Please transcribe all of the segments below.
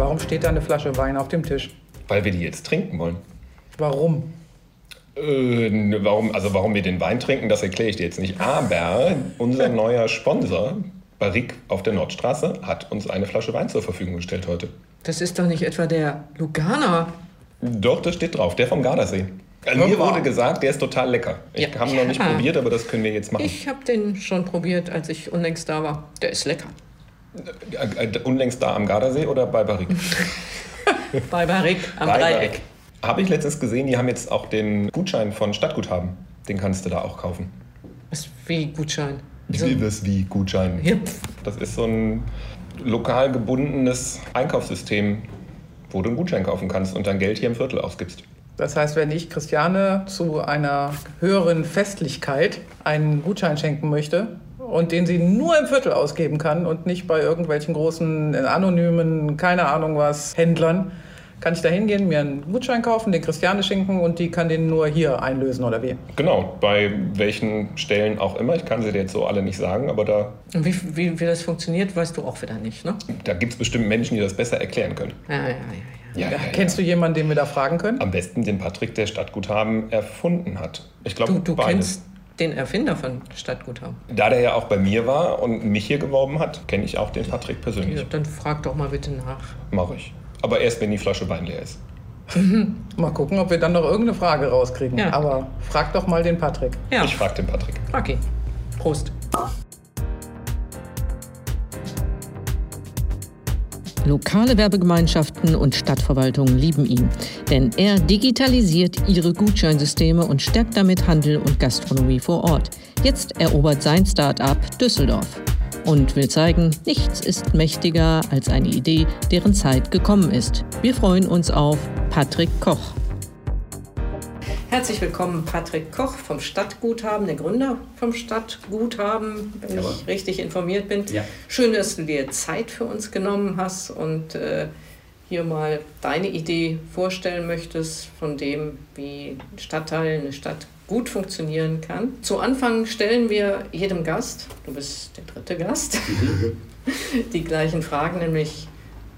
warum steht da eine Flasche Wein auf dem Tisch? weil wir die jetzt trinken wollen. Warum? Äh, warum, also warum wir den Wein trinken, das erkläre ich dir jetzt nicht. Aber unser neuer Sponsor, Barrique auf der Nordstraße, hat uns eine Flasche Wein zur Verfügung gestellt heute. Das ist doch nicht etwa der Lugana. Doch, das steht drauf, der vom Gardasee. Äh, Mir wurde gesagt, der ist total lecker. Ich Ja. habe ihn noch nicht Ja. probiert, aber das können wir jetzt machen. Ich habe den schon probiert, als ich unlängst da war. Der ist lecker. Unlängst da am Gardasee oder bei Barrique? Bei Barrick am Bei Dreieck. Habe ich letztens gesehen, die haben jetzt auch den Gutschein von Stadtguthaben. Den kannst du da auch kaufen. Was wie Gutschein? So, Wie was wie Gutschein? pf, Das ist so ein lokal gebundenes Einkaufssystem, wo du einen Gutschein kaufen kannst und dein Geld hier im Viertel ausgibst. Das heißt, wenn ich Christiane zu einer höheren Festlichkeit einen Gutschein schenken möchte und den sie nur im Viertel ausgeben kann und nicht bei irgendwelchen großen, äh, anonymen, keine Ahnung was, Händlern, kann ich da hingehen, mir einen Gutschein kaufen, den Christiane schenken und die kann den nur hier einlösen oder wie? Genau, bei welchen Stellen auch immer. Ich kann sie dir jetzt so alle nicht sagen, aber da, Und wie, wie, wie das funktioniert, weißt du auch wieder nicht, ne? da gibt es bestimmt Menschen, die das besser erklären können. Ja, ja, ja. ja. Ja, Ja, kennst du jemanden, den wir da fragen können? Am besten den Patrick, der Stadtguthaben erfunden hat. Ich glaube, Du, du beides. kennst den Erfinder von Stadtguthaben. Da der ja auch bei mir war und mich hier geworben hat, kenne ich auch den Patrick persönlich. Ja, dann frag doch mal bitte nach. Mache ich. Aber erst, wenn die Flasche Wein leer ist. Mal gucken, ob wir dann noch irgendeine Frage rauskriegen. Ja. Aber frag doch mal den Patrick. Ja, Ich frage den Patrick. frag ihn. Prost. Lokale Werbegemeinschaften und Stadtverwaltungen lieben ihn, denn er digitalisiert ihre Gutscheinsysteme und stärkt damit Handel und Gastronomie vor Ort. Jetzt erobert sein Start-up Düsseldorf und will zeigen, nichts ist mächtiger als eine Idee, deren Zeit gekommen ist. Wir freuen uns auf Patrick Koch. Herzlich willkommen, Patrick Koch vom Stadtguthaben, der Gründer vom Stadtguthaben, wenn Jawohl. ich richtig informiert bin. Ja. Schön, dass du dir Zeit für uns genommen hast und äh, hier mal deine Idee vorstellen möchtest von dem, wie ein Stadtteil, eine Stadt gut funktionieren kann. Zu Anfang stellen wir jedem Gast, du bist der dritte Gast, die gleichen Fragen, nämlich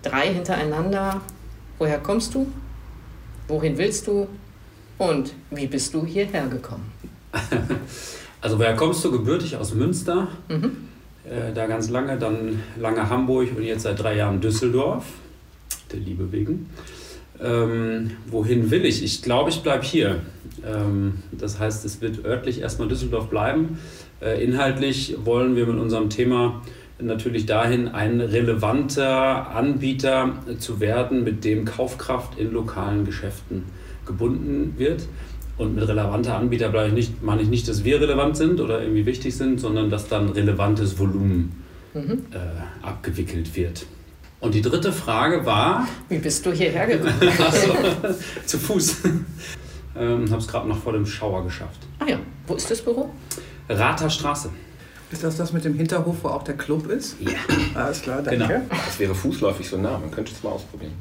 drei hintereinander. Woher kommst du? Wohin willst du? Und wie bist du hierher gekommen? Also woher kommst du? Gebürtig aus Münster. Äh, da ganz lange, dann lange Hamburg und jetzt seit drei Jahren Düsseldorf. Der Liebe wegen. Ähm, wohin will ich? Ich glaube, ich bleibe hier. Ähm, das heißt, es wird örtlich erstmal Düsseldorf bleiben. Äh, inhaltlich wollen wir mit unserem Thema natürlich dahin, ein relevanter Anbieter zu werden, mit dem Kaufkraft in lokalen Geschäften gebunden wird. Und mit relevanter Anbieter bleibe ich nicht, meine ich nicht, dass wir relevant sind oder irgendwie wichtig sind, sondern dass dann relevantes Volumen äh, abgewickelt wird. Und die dritte Frage war, Wie bist du hierher gekommen? also, zu Fuß, ähm, habe es gerade noch vor dem Schauer geschafft. ah ja, wo ist das Büro? Rather Straße. Ist das das mit dem Hinterhof, wo auch der Club ist? Ja. Alles klar, danke. Genau. Das wäre fußläufig so nah, man könnte es mal ausprobieren.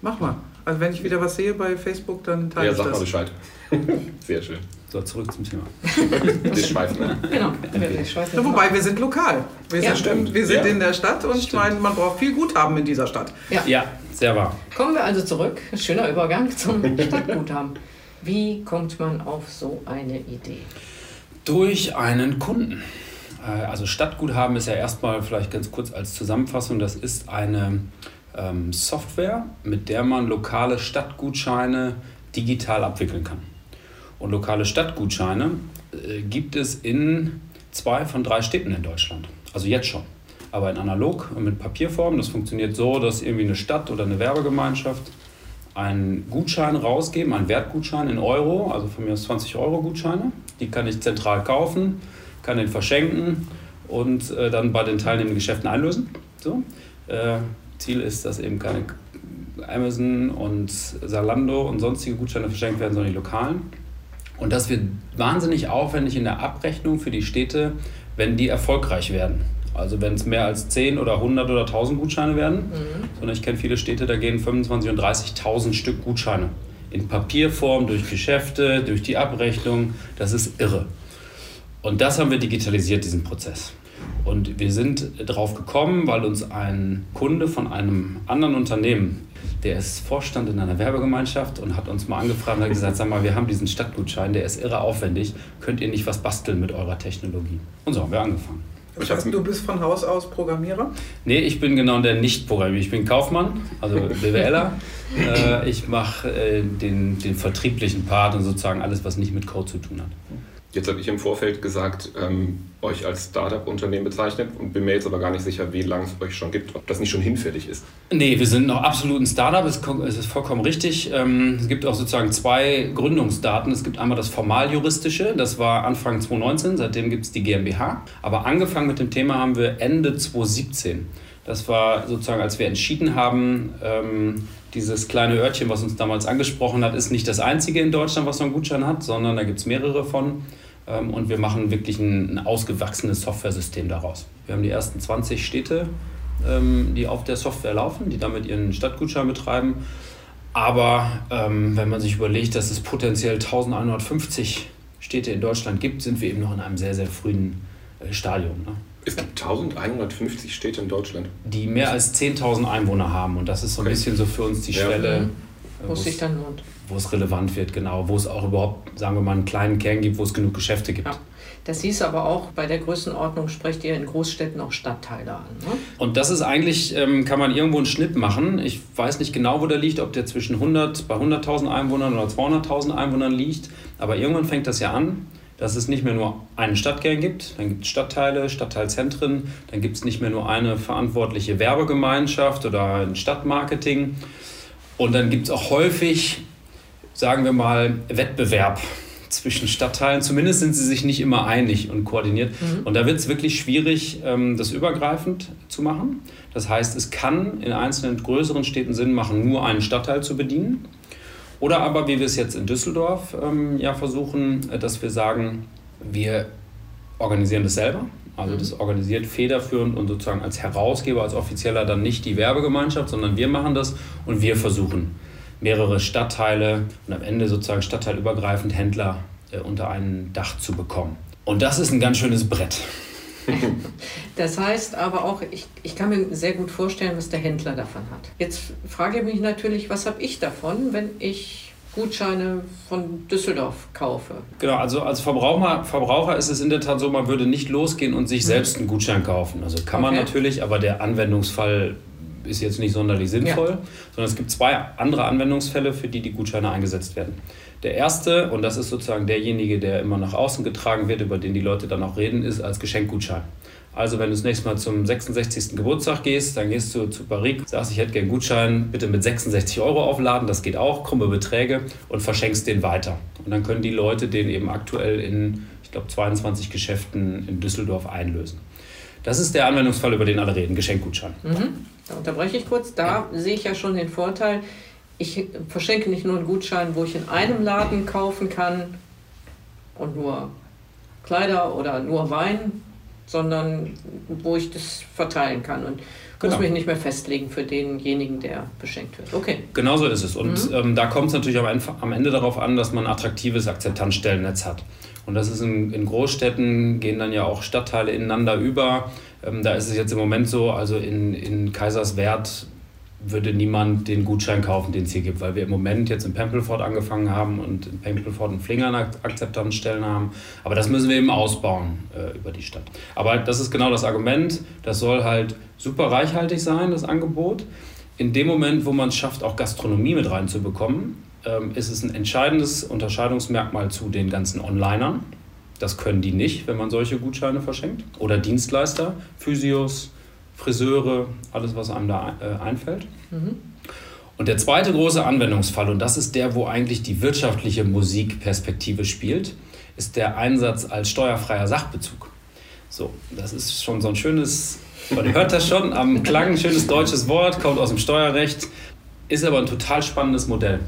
Mach mal. Also wenn ich wieder was sehe bei Facebook, dann teile Ja, ich sag mal das. Bescheid. Sehr schön. So, zurück zum Thema. Wir schweifen ab. Genau. Ich Ja, nicht. wobei, wir sind lokal. Wir Ja, sind, stimmt. Wir sind Ja. in der Stadt und ich Stimmt. meine, man braucht viel Guthaben in dieser Stadt. Ja. Ja, sehr wahr. Kommen wir also zurück. Schöner Übergang zum Stadtguthaben. Wie kommt man auf so eine Idee? Durch einen Kunden. Äh, Also Stadtguthaben ist ja erstmal vielleicht ganz kurz als Zusammenfassung, das ist eine ähm, Software, mit der man lokale Stadtgutscheine digital abwickeln kann. Und lokale Stadtgutscheine äh, gibt es in zwei von drei Städten in Deutschland. Also jetzt schon. Aber in analog und mit Papierform. Das funktioniert so, dass irgendwie eine Stadt oder eine Werbegemeinschaft einen Gutschein rausgeben, einen Wertgutschein in Euro, also von mir aus 20 Euro Gutscheine. Die kann ich zentral kaufen, kann den verschenken und äh, dann bei den teilnehmenden Geschäften einlösen. So. Äh, Ziel ist, dass eben keine Amazon und Salando und sonstige Gutscheine verschenkt werden, sondern die lokalen. Und das wird wahnsinnig aufwendig in der Abrechnung für die Städte, wenn die erfolgreich werden. Also wenn es mehr als 10 oder 100 oder 1000 Gutscheine werden. Mhm. Sondern ich kenne viele Städte, da gehen 25.000 und 30.000 Stück Gutscheine. In Papierform, durch Geschäfte, durch die Abrechnung. Das ist irre. Und das haben wir digitalisiert, diesen Prozess. Und wir sind drauf gekommen, weil uns ein Kunde von einem anderen Unternehmen, der ist Vorstand in einer Werbegemeinschaft und hat uns mal angefragt und hat gesagt, sag mal, wir haben diesen Stadtgutschein, der ist irre aufwendig, könnt ihr nicht was basteln mit eurer Technologie? Und so haben wir angefangen. Das heißt, du bist von Haus aus Programmierer? Nee, ich bin genau der Nicht-Programmierer. Ich bin Kaufmann, also BWLer. äh, ich mache äh, den, den vertrieblichen Part und sozusagen alles, was nicht mit Code zu tun hat. Jetzt habe ich im Vorfeld gesagt, ähm, euch als Startup-Unternehmen bezeichnet und bin mir jetzt aber gar nicht sicher, wie lange es euch schon gibt, ob das nicht schon hinfällig ist. Nee, wir sind noch absolut ein Startup, es ist vollkommen richtig. Ähm, es gibt auch sozusagen zwei Gründungsdaten. Es gibt einmal das formal-juristische, das war Anfang 2019, seitdem gibt es die GmbH. Aber angefangen mit dem Thema haben wir Ende 2017. Das war sozusagen, als wir entschieden haben, ähm, dieses kleine Örtchen, was uns damals angesprochen hat, ist nicht das einzige in Deutschland, was so einen Gutschein hat, sondern da gibt es mehrere von. Ähm, und wir machen wirklich ein, ein ausgewachsenes Software-System daraus. Wir haben die ersten 20 Städte, ähm, die auf der Software laufen, die damit ihren Stadtgutschein betreiben. Aber ähm, wenn man sich überlegt, dass es potenziell 1150 Städte in Deutschland gibt, sind wir eben noch in einem sehr, sehr frühen äh, Stadium. Ne? Es gibt 1150 Städte in Deutschland. Die mehr als 10.000 Einwohner haben. Und das ist so ein okay. bisschen so für uns die ja. Schwelle. Mhm. Wo es sich dann lohnt. Wo es relevant wird, genau. Wo es auch überhaupt, sagen wir mal, einen kleinen Kern gibt, wo es genug Geschäfte gibt. Ja. Das hieß aber auch, bei der Größenordnung sprecht ihr in Großstädten auch Stadtteile an. Ne? Und das ist eigentlich, ähm, kann man irgendwo einen Schnitt machen. Ich weiß nicht genau, wo der liegt, ob der zwischen 100, bei 100.000 Einwohnern oder 200.000 Einwohnern liegt. Aber irgendwann fängt das ja an dass es nicht mehr nur einen Stadtkern gibt, dann gibt es Stadtteile, Stadtteilzentren, dann gibt es nicht mehr nur eine verantwortliche Werbegemeinschaft oder ein Stadtmarketing. Und dann gibt es auch häufig, sagen wir mal, Wettbewerb zwischen Stadtteilen. Zumindest sind sie sich nicht immer einig und koordiniert. Mhm. Und da wird es wirklich schwierig, ähm, das übergreifend zu machen. Das heißt, es kann in einzelnen größeren Städten Sinn machen, nur einen Stadtteil zu bedienen. Oder aber, wie wir es jetzt in Düsseldorf ähm, ja versuchen, äh, dass wir sagen, wir organisieren das selber. Also das organisiert federführend und sozusagen als Herausgeber, als Offizieller dann nicht die Werbegemeinschaft, sondern wir machen das und wir versuchen mehrere Stadtteile und am Ende sozusagen stadtteilübergreifend Händler äh, unter ein Dach zu bekommen. Und das ist ein ganz schönes Brett. Das heißt aber auch, ich, ich kann mir sehr gut vorstellen, was der Händler davon hat. Jetzt frage ich mich natürlich, was habe ich davon, wenn ich Gutscheine von Düsseldorf kaufe. Genau, also als Verbraucher, Verbraucher ist es in der Tat so, man würde nicht losgehen und sich mhm. selbst einen Gutschein kaufen. Also kann man natürlich, aber der Anwendungsfall ist jetzt nicht sonderlich sinnvoll, ja. sondern es gibt zwei andere Anwendungsfälle, für die die Gutscheine eingesetzt werden. Der erste, und das ist sozusagen derjenige, der immer nach außen getragen wird, über den die Leute dann auch reden, ist als Geschenkgutschein. Also wenn du das nächste Mal zum 66. Geburtstag gehst, dann gehst du zu Paris, sagst, ich hätte gerne einen Gutschein, bitte mit 66 Euro aufladen, das geht auch, krumme Beträge und verschenkst den weiter. Und dann können die Leute den eben aktuell in, ich glaube, 22 Geschäften in Düsseldorf einlösen. Das ist der Anwendungsfall, über den alle reden, Geschenkgutschein. Mhm. Da unterbreche ich kurz. Da ja. sehe ich ja schon den Vorteil, ich verschenke nicht nur einen Gutschein, wo ich in einem Laden kaufen kann und nur Kleider oder nur Wein, sondern wo ich das verteilen kann und genau. muss mich nicht mehr festlegen für denjenigen, der beschenkt wird. Okay. Genau so ist es. Und mhm. ähm, da kommt es natürlich am Ende darauf an, dass man ein attraktives Akzeptanzstellennetz hat. Und das ist in, in Großstädten, gehen dann ja auch Stadtteile ineinander über. Ähm, da ist es jetzt im Moment so, also in, in Kaiserswerth würde niemand den Gutschein kaufen, den es hier gibt, weil wir im Moment jetzt in Pempelfort angefangen haben und in Pempelfort und Flingern Akzeptanzstellen haben. Aber das müssen wir eben ausbauen äh, über die Stadt. Aber das ist genau das Argument. Das soll halt super reichhaltig sein, das Angebot. In dem Moment, wo man es schafft, auch Gastronomie mit reinzubekommen, ähm, ist es ein entscheidendes Unterscheidungsmerkmal zu den ganzen Onlinern. Das können die nicht, wenn man solche Gutscheine verschenkt. Oder Dienstleister, Physios, Friseure, alles, was einem da äh, einfällt. Mhm. Und der zweite große Anwendungsfall, und das ist der, wo eigentlich die wirtschaftliche Musikperspektive spielt, ist der Einsatz als steuerfreier Sachbezug. So, das ist schon so ein schönes, man hört das schon am Klang, ein schönes deutsches Wort, kommt aus dem Steuerrecht. ist aber ein total spannendes Modell.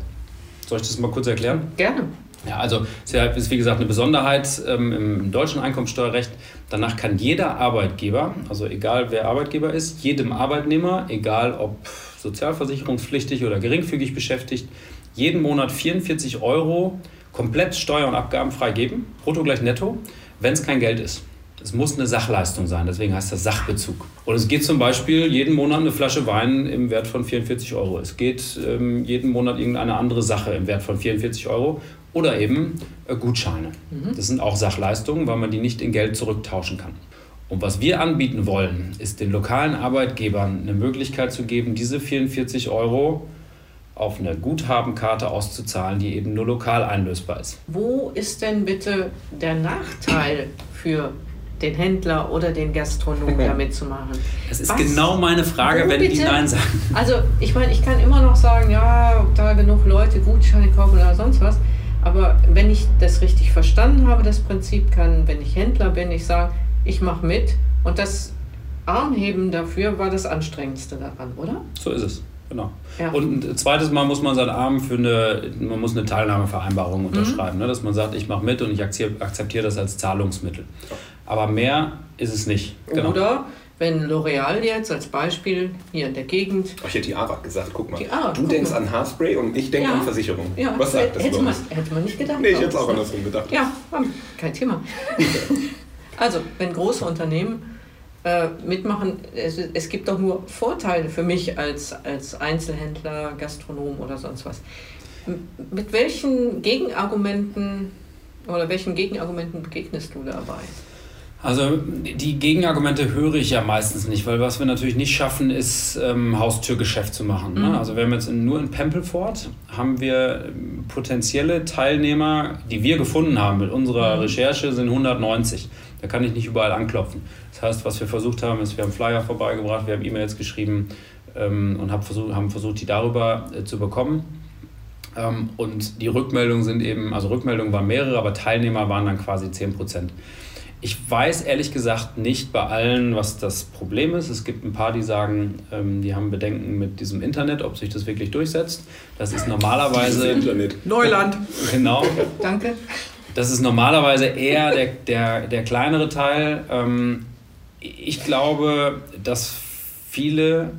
Soll ich das mal kurz erklären? Gerne. Ja, also es ist wie gesagt eine Besonderheit ähm, im deutschen Einkommensteuerrecht. Danach kann jeder Arbeitgeber, also egal wer Arbeitgeber ist, jedem Arbeitnehmer, egal ob sozialversicherungspflichtig oder geringfügig beschäftigt, jeden Monat 44 Euro komplett Steuer- und Abgaben freigeben, brutto gleich netto, wenn es kein Geld ist. Es muss eine Sachleistung sein, deswegen heißt das Sachbezug. Und es geht zum Beispiel jeden Monat eine Flasche Wein im Wert von 44 Euro. Es geht ähm, jeden Monat irgendeine andere Sache im Wert von 44 Euro oder eben äh, Gutscheine. Mhm. Das sind auch Sachleistungen, weil man die nicht in Geld zurücktauschen kann. Und was wir anbieten wollen, ist den lokalen Arbeitgebern eine Möglichkeit zu geben, diese 44 Euro auf eine Guthabenkarte auszuzahlen, die eben nur lokal einlösbar ist. Wo ist denn bitte der Nachteil für den Händler oder den Gastronomen damit zu machen? Das ist Was? genau meine Frage, Wo wenn bitte? die Nein sagen. Also ich meine, ich kann immer noch sagen, ja, ob da genug Leute Gutscheine kaufen oder sonst was. Aber wenn ich das richtig verstanden habe, das Prinzip, kann, wenn ich Händler bin, ich sagen, ich mache mit und das Armheben dafür war das Anstrengendste daran, oder? So ist es. Genau. Ja. Und ein zweites Mal muss man seinen Arm für eine, man muss eine Teilnahmevereinbarung mhm. unterschreiben, mhm. ne? dass man sagt, ich mache mit und ich akzeptiere das als Zahlungsmittel. Aber mehr ist es nicht. Genau. Oder wenn L'Oreal jetzt als Beispiel hier in der Gegend. Oh, ich hätte die AWAC gesagt, guck mal. AWAC, du denkst mal. an Haarspray und ich denke ja. an Versicherung. Ja. Was sagt das hätte man, hätte man nicht gedacht. Nee, ich hätte es auch andersrum gedacht. Ja, kein Thema. also, wenn große Unternehmen äh, mitmachen, es, es, gibt doch nur Vorteile für mich als, als Einzelhändler, Gastronom oder sonst was. Mit welchen Gegenargumenten oder welchen Gegenargumenten begegnest du dabei? Also die Gegenargumente höre ich ja meistens nicht, weil was wir natürlich nicht schaffen, ist ähm, Haustürgeschäft zu machen. Ne? Mhm. Also wir haben jetzt in, nur in Pempelfort haben wir potenzielle Teilnehmer, die wir gefunden haben mit unserer mhm. Recherche, sind 190. Da kann ich nicht überall anklopfen. Das heißt, was wir versucht haben, ist, wir haben Flyer vorbeigebracht, wir haben E-Mails geschrieben ähm, und hab versucht, haben versucht, die darüber äh, zu bekommen. Ähm, und die Rückmeldungen sind eben, also Rückmeldungen waren mehrere, aber Teilnehmer waren dann quasi 10 Prozent. Ich weiß ehrlich gesagt nicht bei allen, was das Problem ist. Es gibt ein paar, die sagen, ähm, die haben Bedenken mit diesem Internet, ob sich das wirklich durchsetzt. Das ist normalerweise. Internet. Neuland. Genau. Danke. Das ist normalerweise eher der, der, der kleinere Teil. Ähm, ich glaube, dass viele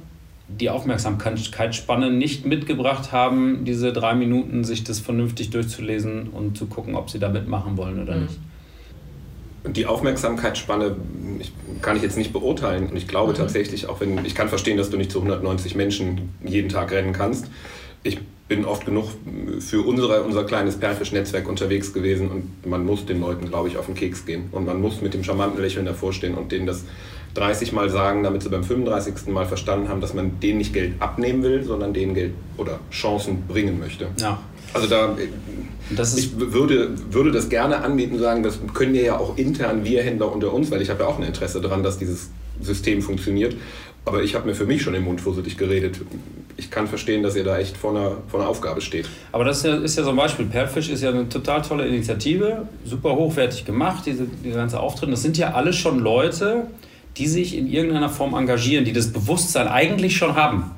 die Aufmerksamkeitsspanne nicht mitgebracht haben, diese drei Minuten sich das vernünftig durchzulesen und zu gucken, ob sie da mitmachen wollen oder mhm. nicht die Aufmerksamkeitsspanne ich, kann ich jetzt nicht beurteilen. Und ich glaube mhm. tatsächlich, auch wenn ich kann verstehen, dass du nicht zu 190 Menschen jeden Tag rennen kannst. Ich bin oft genug für unsere, unser kleines Perfisch-Netzwerk unterwegs gewesen und man muss den Leuten, glaube ich, auf den Keks gehen. Und man muss mit dem charmanten Lächeln davor stehen und denen das 30 Mal sagen, damit sie beim 35. Mal verstanden haben, dass man denen nicht Geld abnehmen will, sondern denen Geld oder Chancen bringen möchte. Ja. Also da ich würde, würde das gerne anbieten und sagen, das können wir ja auch intern, wir Händler unter uns, weil ich habe ja auch ein Interesse daran, dass dieses System funktioniert. Aber ich habe mir für mich schon im Mund vorsichtig geredet. Ich kann verstehen, dass ihr da echt vor einer, vor einer Aufgabe steht. Aber das ist ja, ist ja so ein Beispiel. Perfish ist ja eine total tolle Initiative, super hochwertig gemacht, diese, diese ganze Auftritte. Das sind ja alle schon Leute, die sich in irgendeiner Form engagieren, die das Bewusstsein eigentlich schon haben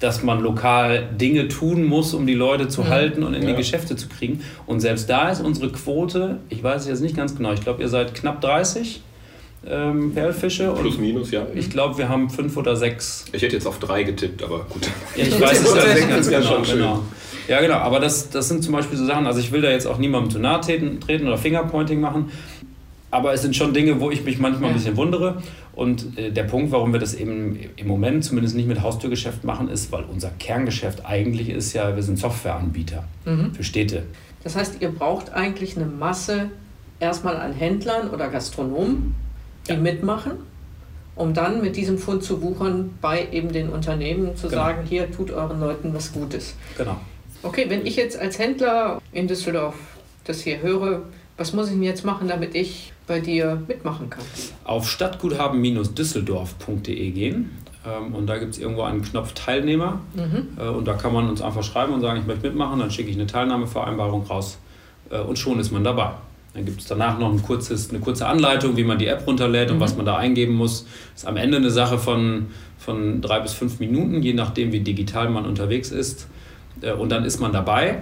dass man lokal Dinge tun muss, um die Leute zu mhm. halten und in ja. die Geschäfte zu kriegen. Und selbst da ist unsere Quote, ich weiß es jetzt nicht ganz genau, ich glaube, ihr seid knapp 30 ähm, Perlfische. Plus, minus, ja. Ich glaube, wir haben fünf oder sechs. Ich hätte jetzt auf drei getippt, aber gut. Ja, ich weiß es ja nicht ganz genau. genau. Ja, genau, aber das, das sind zum Beispiel so Sachen, also ich will da jetzt auch niemandem zu nahe treten, treten oder Fingerpointing machen, aber es sind schon Dinge, wo ich mich manchmal ein bisschen wundere. Und äh, der Punkt, warum wir das eben im Moment zumindest nicht mit Haustürgeschäft machen, ist, weil unser Kerngeschäft eigentlich ist ja, wir sind Softwareanbieter mhm. für Städte. Das heißt, ihr braucht eigentlich eine Masse erstmal an Händlern oder Gastronomen, die ja. mitmachen, um dann mit diesem Fund zu wuchern bei eben den Unternehmen zu genau. sagen, hier tut euren Leuten was Gutes. Genau. Okay, wenn ich jetzt als Händler in Düsseldorf das hier höre, was muss ich denn jetzt machen, damit ich bei dir mitmachen kann? Auf stadtguthaben-düsseldorf.de gehen ähm, und da gibt es irgendwo einen Knopf Teilnehmer mhm. Äh, und da kann man uns einfach schreiben und sagen, ich möchte mitmachen, dann schicke ich eine Teilnahmevereinbarung raus äh, und schon ist man dabei. Dann gibt es danach noch ein kurzes, eine kurze Anleitung, wie man die App runterlädt und mhm. was man da eingeben muss. Ist am Ende eine Sache von, von drei bis fünf Minuten, je nachdem, wie digital man unterwegs ist. Äh, und dann ist man dabei.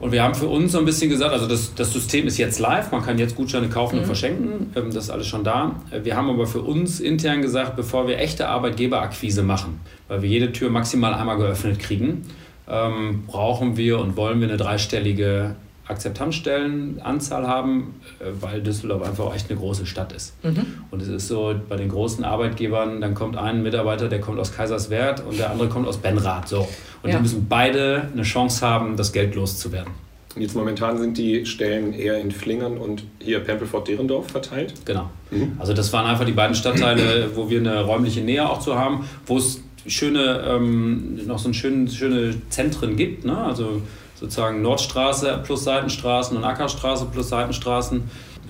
Und wir haben für uns so ein bisschen gesagt, also das, das System ist jetzt live, man kann jetzt Gutscheine kaufen mhm. und verschenken, ähm, das ist alles schon da. Wir haben aber für uns intern gesagt, bevor wir echte Arbeitgeberakquise machen, weil wir jede Tür maximal einmal geöffnet kriegen, ähm, brauchen wir und wollen wir eine dreistellige Akzeptanzstellenanzahl haben, äh, weil Düsseldorf einfach echt eine große Stadt ist. Mhm. Und es ist so, bei den großen Arbeitgebern, dann kommt ein Mitarbeiter, der kommt aus Kaiserswerth und der andere kommt aus Benrath. So. Und ja. die müssen beide eine Chance haben, das Geld loszuwerden. Jetzt momentan sind die Stellen eher in Flingern und hier Pempelfort-Derendorf verteilt? Genau. Mhm. Also das waren einfach die beiden Stadtteile, wo wir eine räumliche Nähe auch zu haben, wo es schöne, ähm, noch so ein schön, schöne Zentren gibt. Ne? Also sozusagen Nordstraße plus Seitenstraßen und Ackerstraße plus Seitenstraßen.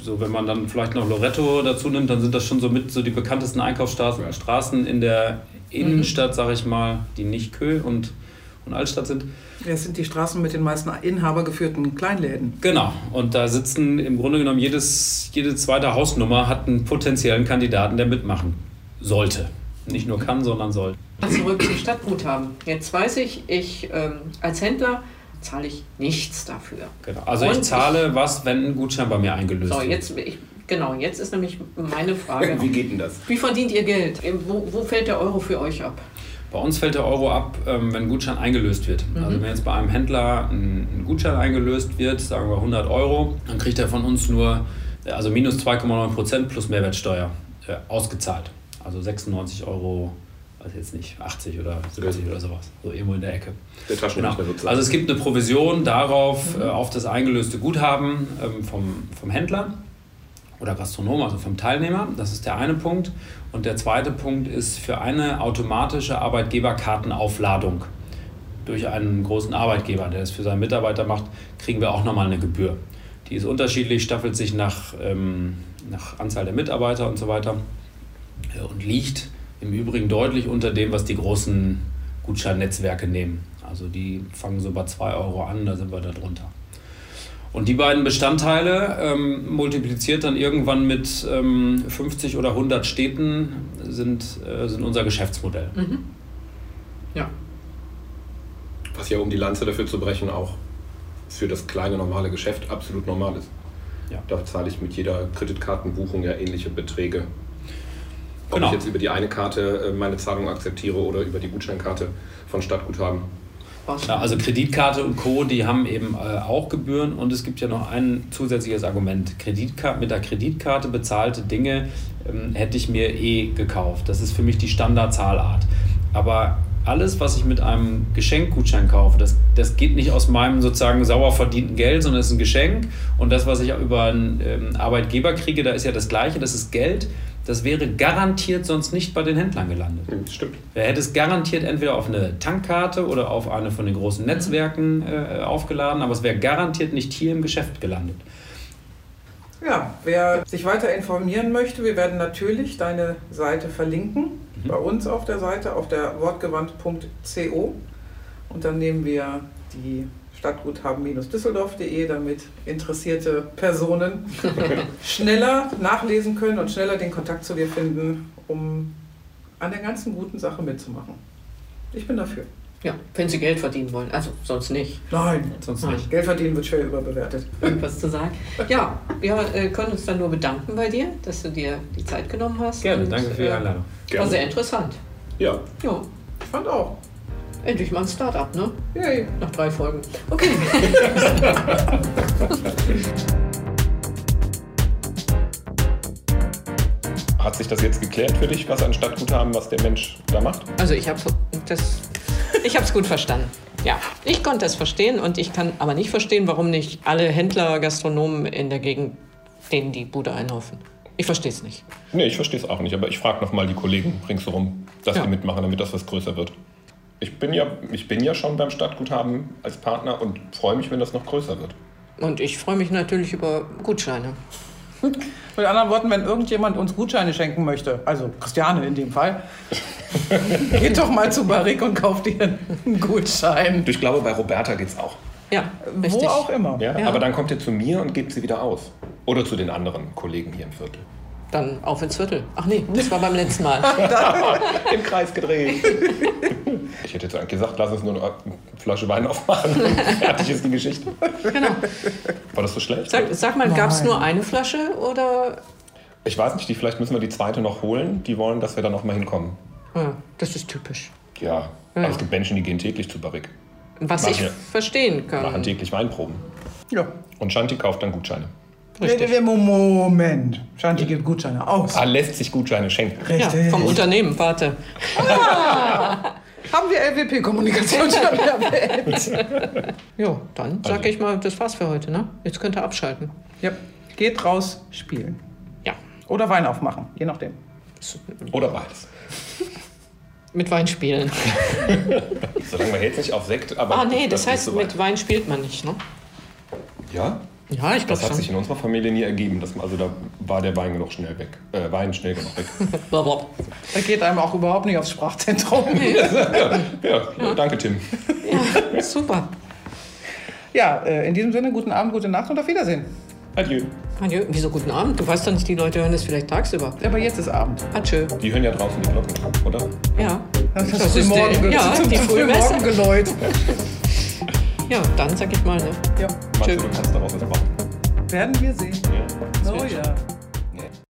So, wenn man dann vielleicht noch Loretto dazu nimmt, dann sind das schon so mit so die bekanntesten Einkaufsstraßen Straßen in der Innenstadt, sage ich mal, die nicht Kö und, und Altstadt sind. Ja, es sind die Straßen mit den meisten inhabergeführten Kleinläden. Genau. Und da sitzen im Grunde genommen jedes, jede zweite Hausnummer hat einen potenziellen Kandidaten, der mitmachen sollte. Nicht nur kann, sondern soll. Zurück zum Stadtguthaben. Jetzt weiß ich, ich ähm, als Händler zahle ich nichts dafür. Genau. Also Und ich zahle ich, was, wenn ein Gutschein bei mir eingelöst so, wird. Jetzt, ich, genau, jetzt ist nämlich meine Frage. Wie geht denn das? Wie verdient ihr Geld? Wo, wo fällt der Euro für euch ab? Bei uns fällt der Euro ab, ähm, wenn ein Gutschein eingelöst wird. Mhm. Also wenn jetzt bei einem Händler ein Gutschein eingelöst wird, sagen wir 100 Euro, dann kriegt er von uns nur also minus 2,9 Prozent plus Mehrwertsteuer äh, ausgezahlt. Also 96 Euro weiß jetzt nicht, 80 oder 70 oder sowas, so irgendwo in der Ecke. Der genau. Also es gibt eine Provision darauf, mhm. äh, auf das eingelöste Guthaben ähm, vom, vom Händler oder Gastronom, also vom Teilnehmer. Das ist der eine Punkt. Und der zweite Punkt ist für eine automatische Arbeitgeberkartenaufladung durch einen großen Arbeitgeber, der es für seinen Mitarbeiter macht, kriegen wir auch nochmal eine Gebühr. Die ist unterschiedlich, staffelt sich nach, ähm, nach Anzahl der Mitarbeiter und so weiter äh, und liegt im Übrigen deutlich unter dem, was die großen Gutscheinnetzwerke nehmen. Also die fangen so bei 2 Euro an, da sind wir da drunter. Und die beiden Bestandteile ähm, multipliziert dann irgendwann mit ähm, 50 oder 100 Städten sind, äh, sind unser Geschäftsmodell. Mhm. Ja. Was ja, um die Lanze dafür zu brechen, auch für das kleine normale Geschäft absolut normal ist. Ja. Da zahle ich mit jeder Kreditkartenbuchung ja ähnliche Beträge ob genau. ich jetzt über die eine Karte äh, meine Zahlung akzeptiere oder über die Gutscheinkarte von Stadtguthaben. Ja, also Kreditkarte und Co., die haben eben äh, auch Gebühren und es gibt ja noch ein zusätzliches Argument. Kreditkarte, mit der Kreditkarte bezahlte Dinge ähm, hätte ich mir eh gekauft. Das ist für mich die Standardzahlart. Aber alles, was ich mit einem Geschenkgutschein kaufe, das, das geht nicht aus meinem sozusagen sauer verdienten Geld, sondern es ist ein Geschenk. Und das, was ich über einen ähm, Arbeitgeber kriege, da ist ja das Gleiche, das ist Geld das wäre garantiert sonst nicht bei den Händlern gelandet. Hm, stimmt. Er hätte es garantiert entweder auf eine Tankkarte oder auf eine von den großen Netzwerken äh, aufgeladen, aber es wäre garantiert nicht hier im Geschäft gelandet. Ja, wer sich weiter informieren möchte, wir werden natürlich deine Seite verlinken. Mhm. Bei uns auf der Seite, auf der wortgewandt.co. Und dann nehmen wir die stadtguthaben-düsseldorf.de, damit interessierte Personen schneller nachlesen können und schneller den Kontakt zu dir finden, um an der ganzen guten Sache mitzumachen. Ich bin dafür. Ja, wenn Sie Geld verdienen wollen. Also sonst nicht. Nein, sonst Nein. nicht. Geld verdienen wird schwer überbewertet. Irgendwas zu sagen. Ja, wir äh, können uns dann nur bedanken bei dir, dass du dir die Zeit genommen hast. Gerne, und, danke für die äh, Einladung. Äh, war sehr interessant. Ja. Ja. Ich fand auch. Endlich mal ein Start-up, ne? Yay. Nach drei Folgen. Okay. Hat sich das jetzt geklärt für dich, was ein Stadtguthaben, was der Mensch da macht? Also ich habe das, ich habe es gut verstanden. Ja, ich konnte es verstehen und ich kann aber nicht verstehen, warum nicht alle Händler, Gastronomen in der Gegend denen die Bude einlaufen. Ich verstehe es nicht. Nee, ich verstehe es auch nicht, aber ich frage nochmal die Kollegen ringsherum, dass ja. die mitmachen, damit das was größer wird ich bin ja, ich bin ja schon beim Stadtguthaben als Partner und freue mich, wenn das noch größer wird. Und ich freue mich natürlich über Gutscheine. Mit anderen Worten, wenn irgendjemand uns Gutscheine schenken möchte, also Christiane in dem Fall, geht doch mal zu Barrick und kauft ihr einen Gutschein. Ich glaube, bei Roberta geht es auch. Ja, richtig. Wo auch immer. Ja, ja, Aber dann kommt ihr zu mir und gebt sie wieder aus. Oder zu den anderen Kollegen hier im Viertel. Dann auf ins Viertel. Ach nee, das war beim letzten Mal. Im Kreis gedreht. Ich hätte jetzt eigentlich gesagt, lass uns nur eine Flasche Wein aufmachen. Fertig ist die Geschichte. Genau. War das so schlecht? Sag, sag mal, gab es nur eine Flasche oder? Ich weiß nicht, die, vielleicht müssen wir die zweite noch holen. Die wollen, dass wir da noch mal hinkommen. Ja, das ist typisch. Ja, aber es gibt Menschen, die gehen täglich zu Barrick. Was Machen ich verstehen Machen kann. täglich Weinproben. Ja. Und Shanti kauft dann Gutscheine. Richtig. Moment. Shanti gibt Gutscheine aus. Ah, lässt sich Gutscheine schenken. Ja, Richtig. vom Unternehmen, warte. Haben wir LWP-Kommunikation schon erwähnt? Ja, dann sag Also- ich mal, das war's für heute, ne? Jetzt könnt ihr abschalten. ja. Geht raus, spielen. Ja. Oder Wein aufmachen, je nachdem. Oder beides. Mit Wein spielen. Solange man jetzt nicht auf Sekt, aber. Ah, nee, das heißt, so mit Wein spielt man nicht, ne? Ja? Ja, ich Das glaube hat schon. sich in unserer Familie nie ergeben. Das, also da war der Wein genug schnell weg. Äh, Wein schnell genug weg. Da geht einem auch überhaupt nicht aufs Sprachzentrum. ja, danke Tim. Ja, super. Ja, äh, in diesem Sinne, guten Abend, gute Nacht und auf Wiedersehen. Adieu. Adieu. Wieso guten Abend? Du weißt doch nicht, die Leute hören das vielleicht tagsüber. Aber jetzt ist Abend. Adieu. Die hören ja draußen die Glocken, oder? Ja. Das, Das ist ist morgen ja, zum die Frühmesse. Frühmorgengeläut. Ja, dann sag ich mal, ne? Ja, Meinst du, du kannst daraus was machen? werden wir sehen. Ja.